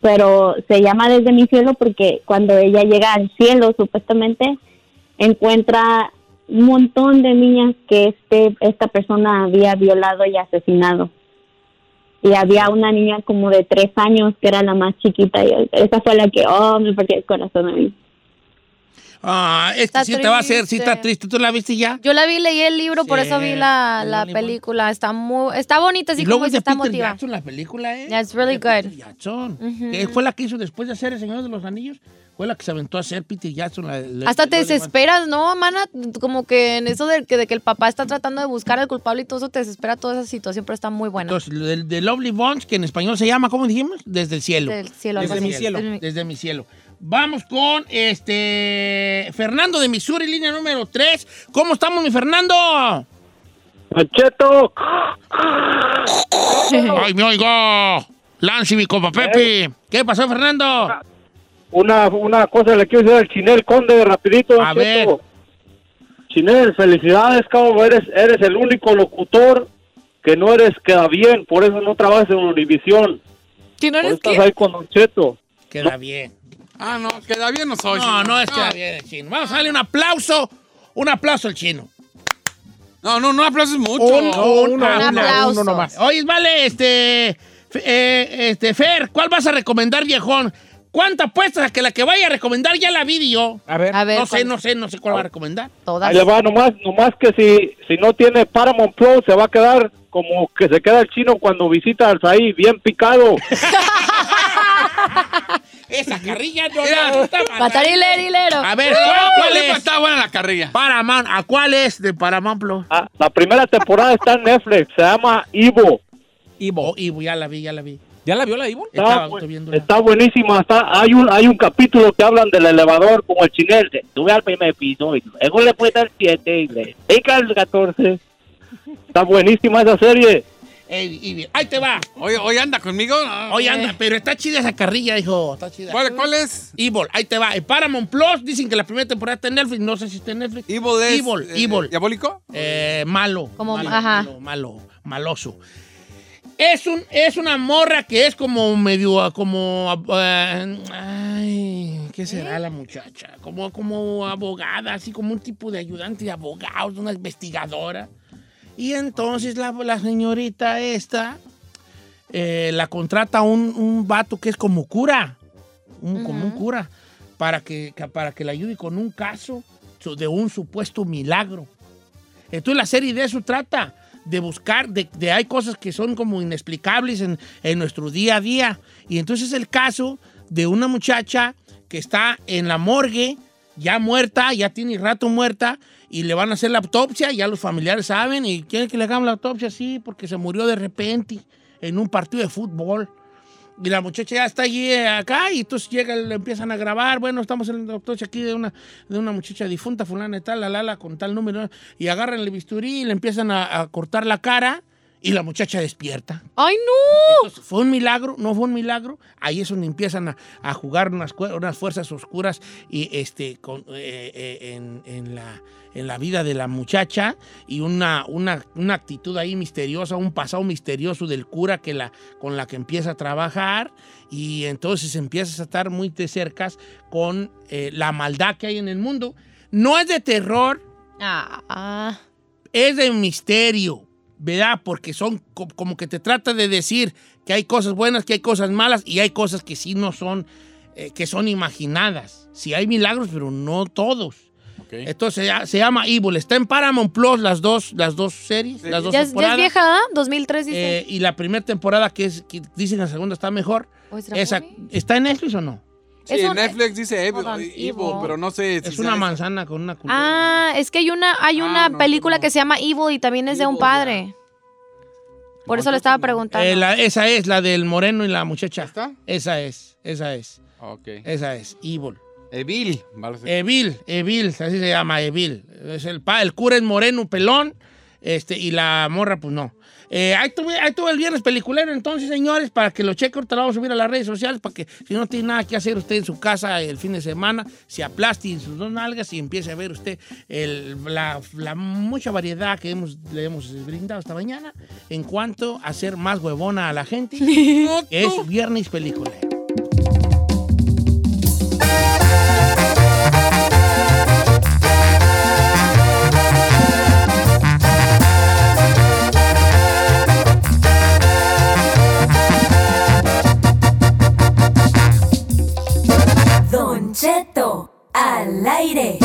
Pero se llama desde mi cielo porque cuando ella llega al cielo supuestamente encuentra un montón de niñas que este esta persona había violado y asesinado. Y había una niña como de tres años que era la más chiquita y esa fue la que oh me partió el corazón a mí Ah, Está sí te va a hacer, sí triste. está triste. ¿Tú la viste ya? Yo la vi, leí el libro, por eso vi la, la película. Está muy, está bonita, así y luego como es está Peter motiva. Jackson la película, ¿eh? Yeah, it's really De Peter good. Jackson. Que fue la que hizo después de hacer El Señor de los Anillos. Fue la que se aventó a hacer Peter Jackson. la- la- Hasta te desesperas, ¿no, mana? Como que en eso de que, de que el papá está tratando de buscar al culpable y todo eso te desespera toda esa situación, pero está muy buena. Entonces, de, de Lovely Bones, que en español se llama, ¿cómo dijimos? Desde el cielo. Del cielo, Desde mi cielo. Desde mi- Desde mi cielo. Vamos con este Fernando de Missouri, línea número 3. ¿Cómo estamos, mi Fernando? Mancheto. ¡Ay, me oigo! Lance, mi compa Pepe. ¿Qué pasó, Fernando? Una, una cosa le quiero decir al Chinel Conde, rapidito. A ver. Chinel, felicidades, cabrón. Eres, eres el único locutor que no eres queda bien, por eso no trabajas en Univisión. ¿Que no eres estás qué? ahí con Don Cheto. Queda bien. Ah, no, queda bien no soy. No, no es que queda bien el chino. Vamos a darle un aplauso. Un aplauso al chino. No, no, no aplausos mucho. Un, un- Un aplauso. uno nomás. Oye, vale, este, eh, este, Fer, ¿cuál vas a recomendar, viejón? ¿Cuánto apuestas a que la que vaya a recomendar ya la vi yo? A ver. A ver, No sé, no sé, no sé cuál va a recomendar. Todas. Ahí le va, nomás, nomás que si, si no tiene Paramount Plus, se va a quedar como que se queda el chino cuando visita al Saí, bien picado. <laughs> Esa carrilla no Mira. la gusta Matar. A ver, ¿cuál, cuál Lepa, es? Está buena la carrilla. Paramount. ¿A cuál es de Paramount Plus? Ah, la primera temporada está en Netflix, se llama Ivo. Ivo. Oh, Ivo, ya la vi, ya la vi. ¿Ya la vio la Ivo? Está, bu- buenísima, está, hay un hay un capítulo que hablan del elevador como el chinel, sube al primer piso y luego le puede dar 7 y le al 14. Está buenísima esa serie. Ey, ahí te va. Oye, hoy anda conmigo. No. Oye, anda, pero está chida esa carrilla, hijo. Está chida. ¿Cuál, cuál es? Evil, ahí te va. En Paramount Plus dicen que la primera temporada está en Netflix. No sé si está en Netflix. Evil es. Evil, eh, Evil. ¿Diabólico? Eh, malo. Como- malo, ajá. Malo, malo, maloso. Es, un, es una morra que es como medio, como, eh, ay, ¿qué será la muchacha? Como, como abogada, así como un tipo de ayudante de abogados, una investigadora. Y entonces la, la señorita esta eh, la contrata un, un vato que es como cura, un, como un cura, para que, para que le ayude con un caso de un supuesto milagro. Entonces la serie de eso trata, de buscar, de, de hay cosas que son como inexplicables en, en nuestro día a día. Y entonces es el caso de una muchacha que está en la morgue, ya muerta, ya tiene rato muerta, y le van a hacer la autopsia, ya los familiares saben, y quieren que le hagan la autopsia, sí, porque se murió de repente en un partido de fútbol. Y la muchacha ya está allí eh, acá y entonces llega, le empiezan a grabar. Bueno, estamos en la autopsia aquí de una, de una muchacha difunta, fulana y tal, la lala, con tal número. Y agarran el bisturí y le empiezan a, a cortar la cara y la muchacha despierta. ¡Ay, no! Entonces, ¿Fue un milagro? ¿No fue un milagro? Ahí es donde empiezan a, a jugar unas, fuerzas oscuras y este, con, eh, eh, en, en la, en la vida de la muchacha y una, una, una actitud ahí misteriosa, un pasado misterioso del cura que la, con la que empieza a trabajar y entonces empiezas a estar muy de cerca con eh, la maldad que hay en el mundo. No es de terror, Ah, ah. es de misterio, ¿verdad? Porque son co- como que te trata de decir que hay cosas buenas, que hay cosas malas y hay cosas que sí no son, eh, que son imaginadas. Sí hay milagros, pero no todos. Entonces ya- se llama Evil. Está en Paramount Plus las dos, las dos series, las dos Ya, es- ya es vieja, ¿ah? 2003 dice. Eh, y la primera temporada, que es que dicen la segunda está mejor. ¿O será Esa? ¿Está en Netflix o no? Sí, Es en un- Netflix dice Evil, pero no sé si Es una manzana con una culebra. Ah, es que hay una, hay una no, película no. que se llama Evil y también es de un padre. Por No, eso le estaba preguntando. Eh, la- esa es, la del moreno y la muchacha. ¿Está? Esa es, esa es, Ok. esa es, Evil. Evil. Evil, Evil, así se llama, Evil. Es el, pa- el cura es moreno, pelón, este, y la morra, pues no. Eh, ahí, tuve, ahí tuve el viernes peliculero, entonces, señores, para que lo cheque, ahorita lo vamos a subir a las redes sociales, para que si no tiene nada que hacer usted en su casa el fin de semana, se aplaste en sus dos nalgas y empiece a ver usted el- la, la mucha variedad que hemos, le hemos brindado esta mañana en cuanto a hacer más huevona a la gente. <laughs> es viernes peliculero. Cheto al aire.